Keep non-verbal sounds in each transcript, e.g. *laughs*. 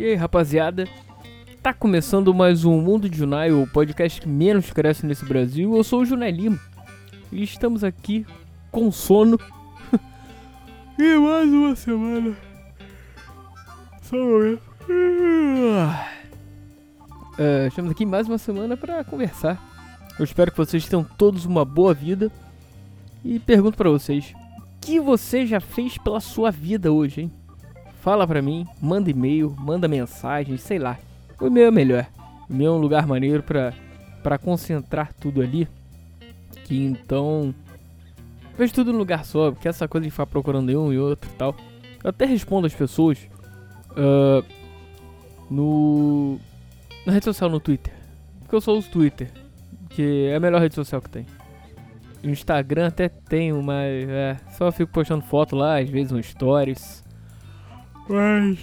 E aí, rapaziada? Tá começando mais um Mundo de Junai, o podcast que menos cresce nesse Brasil. Eu sou o Junai Lima e estamos aqui com sono. *laughs* e mais uma semana. Só um. É, estamos aqui mais uma semana para conversar. Eu espero que vocês tenham todos uma boa vida. E pergunto para vocês: o que você já fez pela sua vida hoje, hein? Fala pra mim, manda e-mail, manda mensagem, sei lá. O e-mail é melhor. O e-mail é um lugar maneiro pra, pra concentrar tudo ali. Que então. Vejo tudo no lugar só, porque essa coisa de ficar procurando um e outro e tal. Eu até respondo as pessoas uh, no. Na rede social no Twitter. Porque eu sou o Twitter. Que é a melhor rede social que tem. Instagram até tenho, mas é, só fico postando foto lá, às vezes um stories. Mas.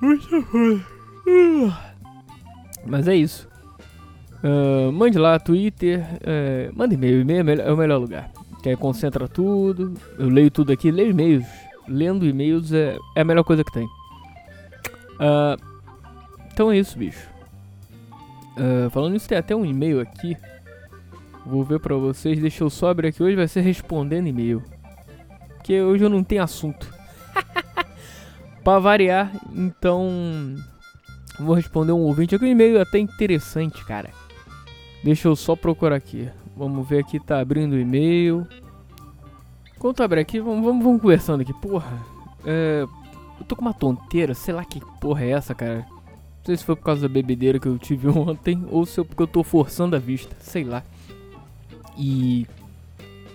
Muita coisa. Mas é isso. Uh, mande lá, Twitter. Uh, manda e-mail. E-mail é, é o melhor lugar. Que aí concentra tudo. Eu leio tudo aqui. Leio e-mails. Lendo e-mails é, é a melhor coisa que tem. Uh, então é isso, bicho. Uh, falando nisso, tem até um e-mail aqui. Vou ver pra vocês. Deixa eu só abrir aqui. Hoje vai ser respondendo e-mail. Porque hoje eu não tenho assunto. Pra variar, então. Vou responder um ouvinte aqui, um e-mail até interessante, cara. Deixa eu só procurar aqui. Vamos ver aqui, tá abrindo o e-mail. Enquanto abre aqui, vamos, vamos, vamos conversando aqui. Porra, é, eu tô com uma tonteira, sei lá que porra é essa, cara. Não sei se foi por causa da bebedeira que eu tive *laughs* ontem ou se é porque eu tô forçando a vista, sei lá. E.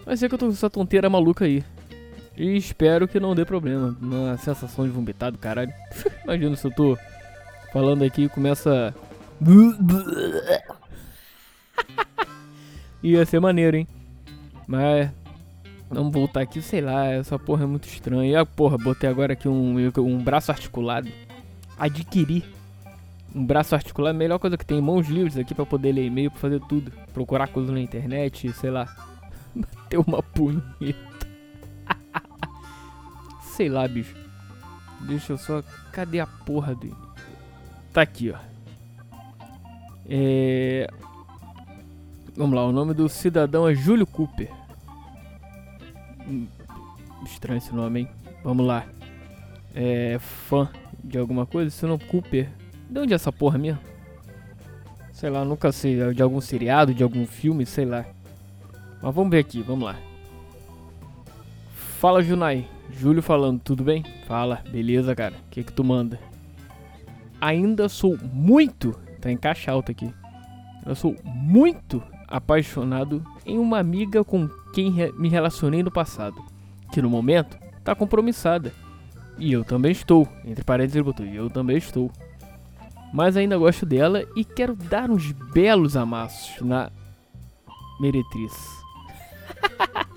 Mas é que eu tô com essa tonteira maluca aí. E espero que não dê problema. Uma sensação de vomitar do caralho. *laughs* Imagina se eu tô falando aqui e começa. *laughs* Ia ser maneiro, hein? Mas. Vamos voltar aqui, sei lá, essa porra é muito estranha. E a porra, botei agora aqui um, um braço articulado. Adquirir um braço articulado a melhor coisa que tem. Mãos livres aqui para poder ler e-mail, pra fazer tudo. Procurar coisas na internet, sei lá. *laughs* Bater uma punheta sei lá, bicho. Deixa eu só. Cadê a porra dele? Tá aqui, ó. É. Vamos lá, o nome do cidadão é Júlio Cooper. Hum, estranho esse nome, hein? Vamos lá. É. Fã de alguma coisa? Esse nome Cooper. De onde é essa porra mesmo? Sei lá, nunca sei. De algum seriado, de algum filme, sei lá. Mas vamos ver aqui, vamos lá. Fala, Junai. Júlio falando, tudo bem? Fala, beleza, cara. O que que tu manda? Ainda sou muito, tá em caixa alta aqui. Eu sou muito apaixonado em uma amiga com quem me relacionei no passado, que no momento tá compromissada. E eu também estou, entre parênteses ele botou, eu também estou. Mas ainda gosto dela e quero dar uns belos amassos na meretriz. *laughs*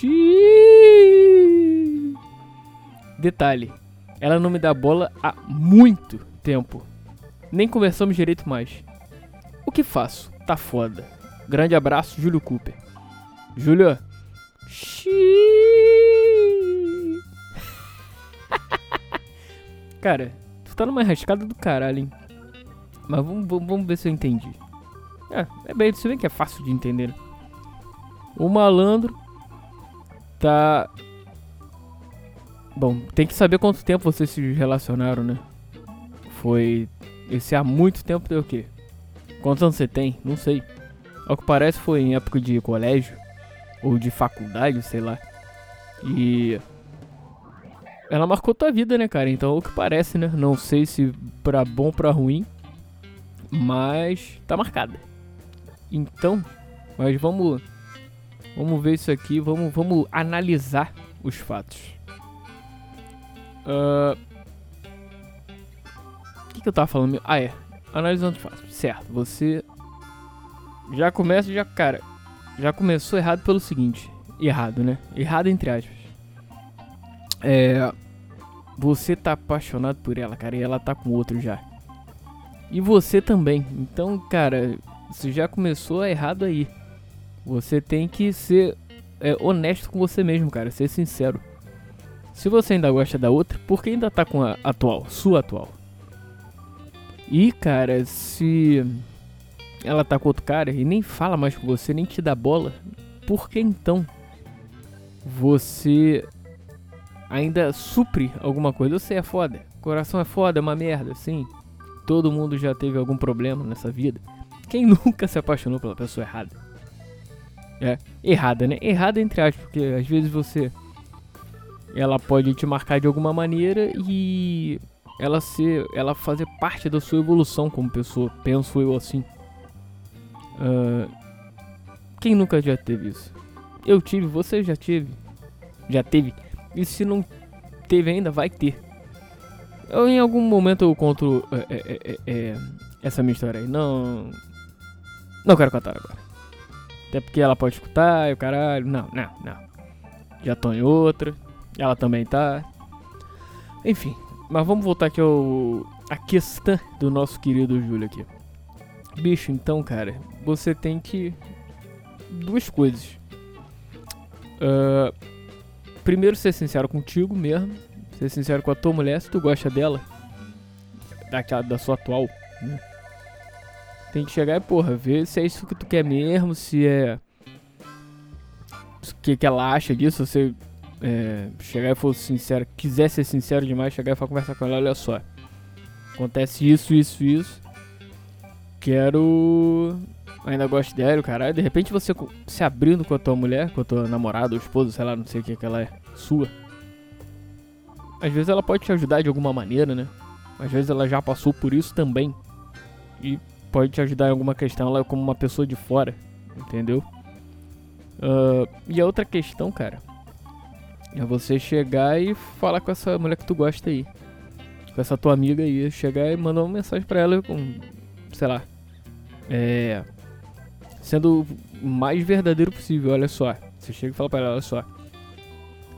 Xiii. Detalhe, ela não me dá bola há muito tempo. Nem conversamos direito mais. O que faço? Tá foda. Grande abraço, Júlio Cooper. Júlio. *laughs* Cara, tu tá numa rascada do caralho, hein? Mas vamos, vamos, vamos ver se eu entendi. É, é bem, você vê que é fácil de entender. Né? O malandro tá Bom, tem que saber quanto tempo vocês se relacionaram, né? Foi. Esse há muito tempo deu o quê? Quantos anos você tem? Não sei. Ao que parece foi em época de colégio. Ou de faculdade, sei lá. E. Ela marcou tua vida, né, cara? Então, o que parece, né? Não sei se pra bom pra ruim. Mas tá marcada. Então, mas vamos. Vamos ver isso aqui. Vamos, vamos analisar os fatos. Uh, o que, que eu tava falando? Ah, é. Analisando fácil. Certo, você já começa, já, cara, já começou errado pelo seguinte. Errado, né? Errado entre aspas. É. Você tá apaixonado por ela, cara, e ela tá com outro já. E você também. Então, cara, você já começou errado aí. Você tem que ser é, honesto com você mesmo, cara. Ser sincero. Se você ainda gosta da outra, por que ainda tá com a atual, sua atual? E, cara, se ela tá com outro cara e nem fala mais com você, nem te dá bola, por que então você ainda supre alguma coisa? Você é foda, coração é foda, é uma merda, sim. Todo mundo já teve algum problema nessa vida. Quem *laughs* nunca se apaixonou pela pessoa errada? É, errada, né? Errada entre aspas, porque às vezes você. Ela pode te marcar de alguma maneira e ela ser. Ela fazer parte da sua evolução como pessoa. Penso eu assim. Uh, quem nunca já teve isso? Eu tive, você já teve. Já teve. E se não teve ainda, vai ter. Eu, em algum momento eu conto é, é, é, essa minha história aí. Não. Não quero contar agora. Até porque ela pode escutar e o caralho. Não, não, não. Já tô em outra. Ela também tá. Enfim. Mas vamos voltar aqui ao. A questão do nosso querido Júlio aqui. Bicho, então, cara, você tem que. Duas coisas. Uh, primeiro, ser sincero contigo mesmo. Ser sincero com a tua mulher, se tu gosta dela. Daquela, da sua atual. Né? Tem que chegar e, porra, ver se é isso que tu quer mesmo, se é. O que, que ela acha disso, você é, chegar e for sincero, quiser ser sincero demais, chegar e for conversar com ela, olha só. Acontece isso, isso, isso quero. Ainda gosto dela, caralho. De repente você se abrindo com a tua mulher, com a tua namorada ou esposa, sei lá, não sei o que, que ela é, sua. Às vezes ela pode te ajudar de alguma maneira, né? Às vezes ela já passou por isso também. E pode te ajudar em alguma questão, ela é como uma pessoa de fora, entendeu? Uh, e a outra questão, cara, é você chegar e falar com essa mulher que tu gosta aí. Com essa tua amiga aí. Chegar e mandar uma mensagem pra ela com sei lá, é, sendo o mais verdadeiro possível. Olha só, você chega e fala pra ela: olha só,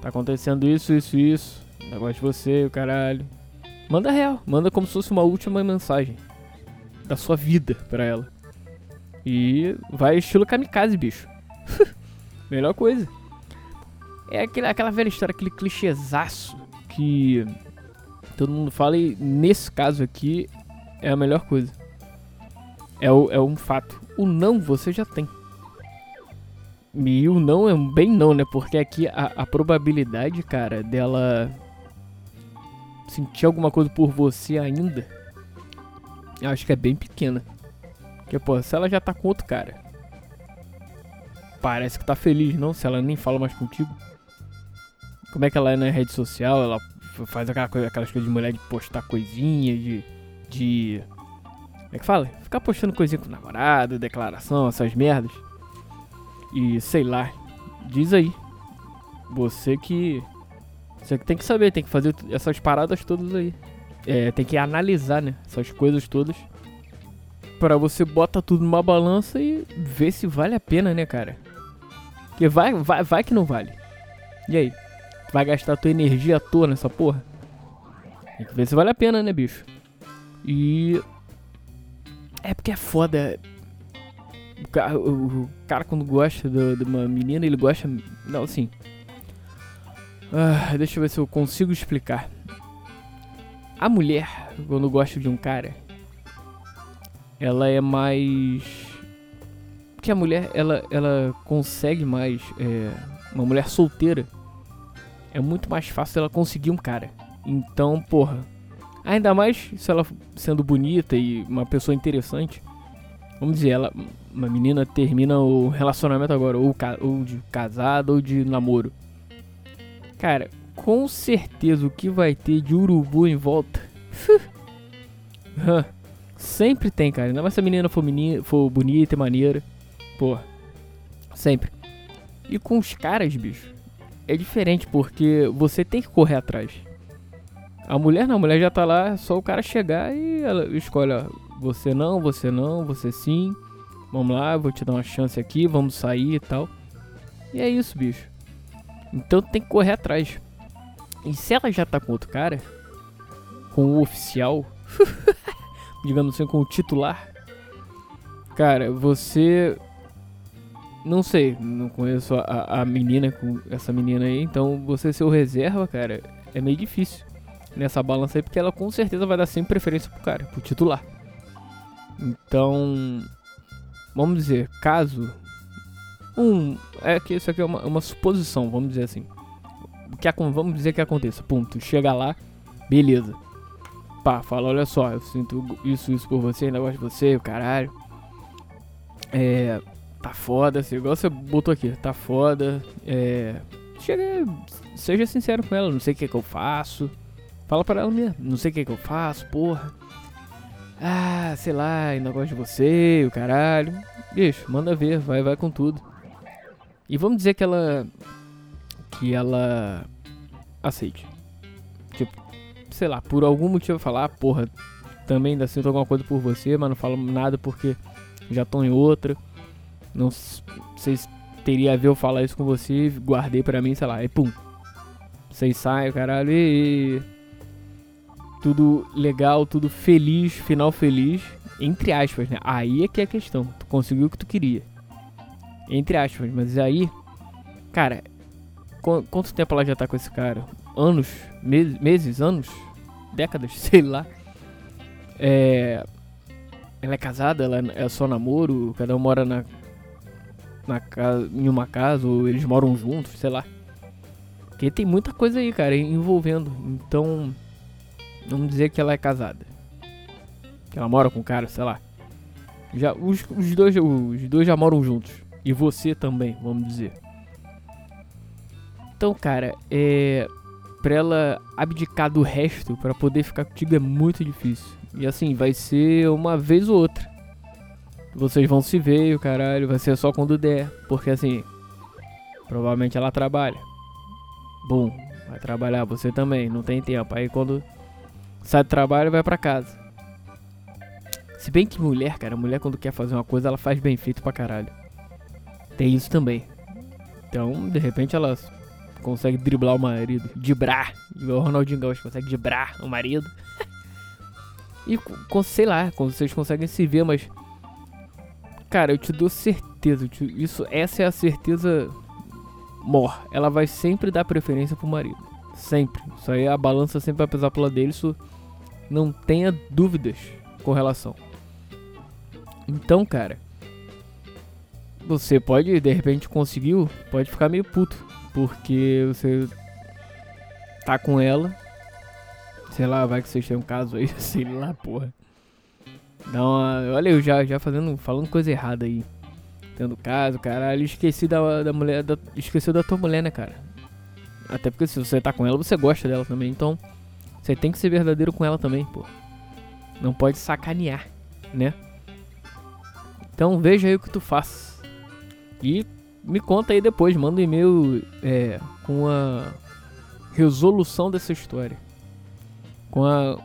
tá acontecendo isso, isso, isso, negócio de você, o caralho. Manda real, manda como se fosse uma última mensagem da sua vida pra ela. E vai estilo kamikaze, bicho. *laughs* Melhor coisa. É aquele, aquela velha história, aquele clichêzaço que todo mundo fala e nesse caso aqui é a melhor coisa. É, o, é um fato. O não você já tem. E o não é um bem não, né? Porque aqui a, a probabilidade, cara, dela sentir alguma coisa por você ainda, acho que é bem pequena. Porque, pô, se ela já tá com outro cara, parece que tá feliz, não? Se ela nem fala mais contigo. Como é que ela é na rede social? Ela faz aquela coisa, aquelas coisas de mulher de postar coisinha, de. de é que fala? Ficar postando coisinha com o namorado, declaração, essas merdas. E sei lá. Diz aí. Você que. Você que tem que saber, tem que fazer essas paradas todas aí. É, tem que analisar, né? Essas coisas todas. Pra você bota tudo numa balança e ver se vale a pena, né, cara? Porque vai, vai, vai que não vale. E aí? Vai gastar tua energia à toa nessa porra? Tem que ver se vale a pena, né, bicho? E é porque é foda. O cara, o, cara quando gosta de uma menina, ele gosta. Não, assim. Ah, deixa eu ver se eu consigo explicar. A mulher, quando gosta de um cara, ela é mais. Porque a mulher, ela, ela consegue mais. É, uma mulher solteira. É muito mais fácil ela conseguir um cara. Então, porra, Ainda mais se ela sendo bonita e uma pessoa interessante. Vamos dizer, ela, uma menina termina o relacionamento agora, ou, ou de casado ou de namoro. Cara, com certeza o que vai ter de urubu em volta. *laughs* sempre tem, cara. Ainda mais se a menina for, menina, for bonita e maneira. Porra. Sempre. E com os caras, bicho, é diferente porque você tem que correr atrás. A mulher não, a mulher já tá lá, é só o cara chegar e ela escolhe, ó, você não, você não, você sim. Vamos lá, vou te dar uma chance aqui, vamos sair e tal. E é isso, bicho. Então tem que correr atrás. E se ela já tá com outro cara, com o oficial, *laughs* digamos assim, com o titular, cara, você. Não sei, não conheço a, a menina com essa menina aí, então você ser o reserva, cara, é meio difícil nessa balança aí, porque ela com certeza vai dar sempre preferência pro cara, pro titular. Então, vamos dizer, caso um é que isso aqui é uma, uma suposição, vamos dizer assim. Que vamos dizer que aconteça, ponto. Chega lá, beleza. Pá, fala, olha só, eu sinto isso, isso por você, ainda gosto de você, caralho. É, tá foda, assim, igual você botou aqui, tá foda. É, chega, seja sincero com ela, não sei o que, que eu faço. Fala pra ela mesmo, não sei o que, que eu faço, porra. Ah, sei lá, ainda gosto de você, o caralho. Bicho, manda ver, vai, vai com tudo. E vamos dizer que ela. Que ela. Aceite. Tipo, sei lá, por algum motivo falar, porra, também ainda sinto alguma coisa por você, mas não falo nada porque já tô em outra. Não sei se teria a ver eu falar isso com você, guardei pra mim, sei lá, e pum. Vocês saem, caralho, e. Tudo legal, tudo feliz, final feliz. Entre aspas, né? Aí é que é a questão. Tu conseguiu o que tu queria. Entre aspas, mas aí, cara, qu quanto tempo ela já tá com esse cara? Anos? Meses? meses anos? Décadas? *laughs* Sei lá. É. Ela é casada, ela é só namoro, cada um mora na, na casa, em uma casa, ou eles moram juntos, sei lá. Porque tem muita coisa aí, cara, envolvendo. Então, vamos dizer que ela é casada. Que ela mora com o cara, sei lá. Já, os, os, dois, os dois já moram juntos. E você também, vamos dizer. Então, cara, é. Pra ela abdicar do resto para poder ficar contigo é muito difícil. E assim, vai ser uma vez ou outra. Vocês vão se ver, o caralho, vai ser só quando der. Porque assim, provavelmente ela trabalha. Bom, vai trabalhar, você também, não tem tempo. Aí quando sai do trabalho, vai pra casa. Se bem que mulher, cara, mulher quando quer fazer uma coisa, ela faz bem feito pra caralho. Tem isso também. Então, de repente, ela consegue driblar o marido. Dibrar. O Ronaldinho Gaúcho consegue dibrar o marido. *laughs* e, com, sei lá, quando vocês conseguem se ver, mas... Cara, eu te dou certeza. Te, isso, essa é a certeza mor. Ela vai sempre dar preferência pro marido. Sempre. Isso aí, a balança sempre vai pesar lado dele. Isso não tenha dúvidas com relação. Então, cara você pode, de repente, conseguiu, pode ficar meio puto. Porque você tá com ela. Sei lá, vai que vocês têm um caso aí, *laughs* sei lá, porra. Dá uma, olha eu já, já fazendo, falando coisa errada aí. Tendo caso, caralho, esqueci da, da mulher, da, esqueceu da tua mulher, né, cara? Até porque se você tá com ela, você gosta dela também, então você tem que ser verdadeiro com ela também, pô. Não pode sacanear, né? Então veja aí o que tu faz. E me conta aí depois, manda um e-mail é, com a resolução dessa história. Com a.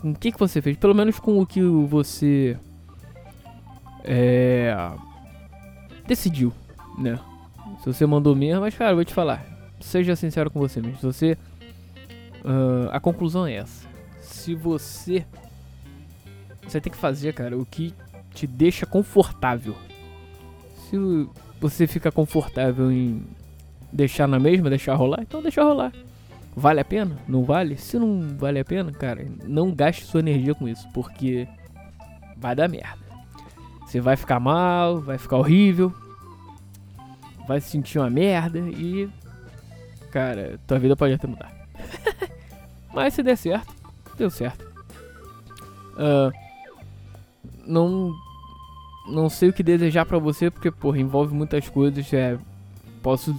Com o que, que você fez? Pelo menos com o que você. É. Decidiu, né? Se você mandou mesmo, mas cara, eu vou te falar. Seja sincero com você mesmo. Se você. Uh, a conclusão é essa. Se você. Você tem que fazer, cara, o que te deixa confortável. Se você fica confortável em deixar na mesma, deixar rolar, então deixa rolar. Vale a pena? Não vale? Se não vale a pena, cara, não gaste sua energia com isso, porque vai dar merda. Você vai ficar mal, vai ficar horrível, vai se sentir uma merda e. Cara, tua vida pode até mudar. *laughs* Mas se der certo, deu certo. Uh, não não sei o que desejar para você, porque, porra, envolve muitas coisas. É, posso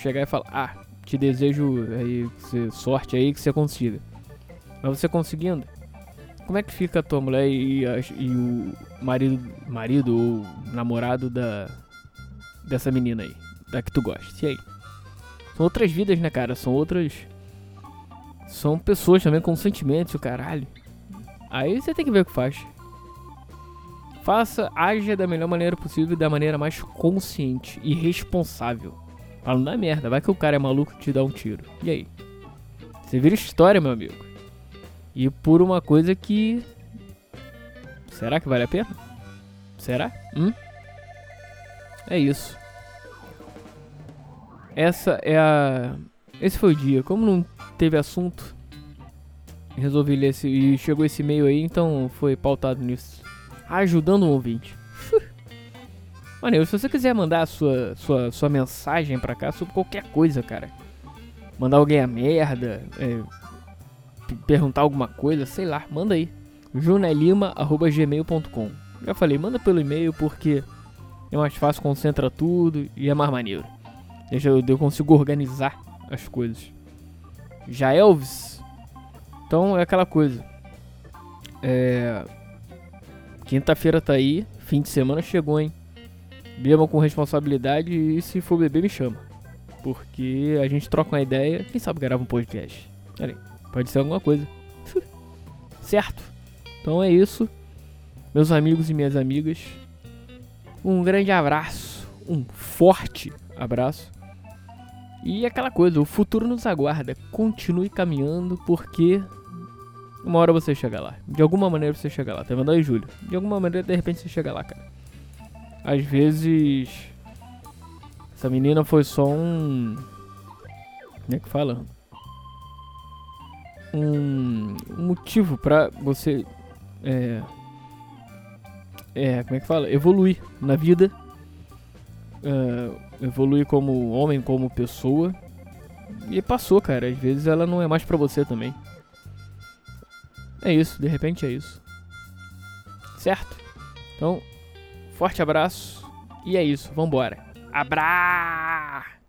chegar e falar, ah, te desejo aí, sorte aí que você consiga. Mas você conseguindo, como é que fica a tua mulher e, e o marido, marido ou namorado da dessa menina aí, da que tu gosta? E aí? São outras vidas, né, cara? São outras. São pessoas também com sentimentos, o caralho. Aí você tem que ver o que faz. Faça, haja da melhor maneira possível e da maneira mais consciente e responsável. Pra não dar merda, vai que o cara é maluco e te dá um tiro. E aí? Você vira história, meu amigo. E por uma coisa que. Será que vale a pena? Será? Hum? É isso. Essa é a. Esse foi o dia. Como não teve assunto, resolvi ler esse. E chegou esse e-mail aí, então foi pautado nisso ajudando um ouvinte. *laughs* Mano, se você quiser mandar a sua, sua, sua mensagem pra cá sobre qualquer coisa, cara. Mandar alguém a merda, é, perguntar alguma coisa, sei lá, manda aí. junelima.gmail.com Já falei, manda pelo e-mail porque é mais fácil, concentra tudo e é mais maneiro. Deixa eu, eu consigo organizar as coisas. Já Elvis, então é aquela coisa. É, Quinta-feira tá aí, fim de semana chegou, hein? Bebam com responsabilidade e se for beber me chama. Porque a gente troca uma ideia, quem sabe grava um podcast. Olha aí, pode ser alguma coisa. *laughs* certo? Então é isso. Meus amigos e minhas amigas. Um grande abraço. Um forte abraço. E aquela coisa, o futuro nos aguarda. Continue caminhando porque uma hora você chega lá. De alguma maneira você chega lá. Tá vendo aí, Júlio? De alguma maneira, de repente, você chega lá, cara. Às vezes. Essa menina foi só um. Como é que fala? Um, um motivo pra você. É. É, como é que fala? Evoluir na vida. É, evoluir como homem, como pessoa. E passou, cara. Às vezes ela não é mais pra você também. É isso, de repente é isso. Certo? Então, forte abraço e é isso, vambora. Abra!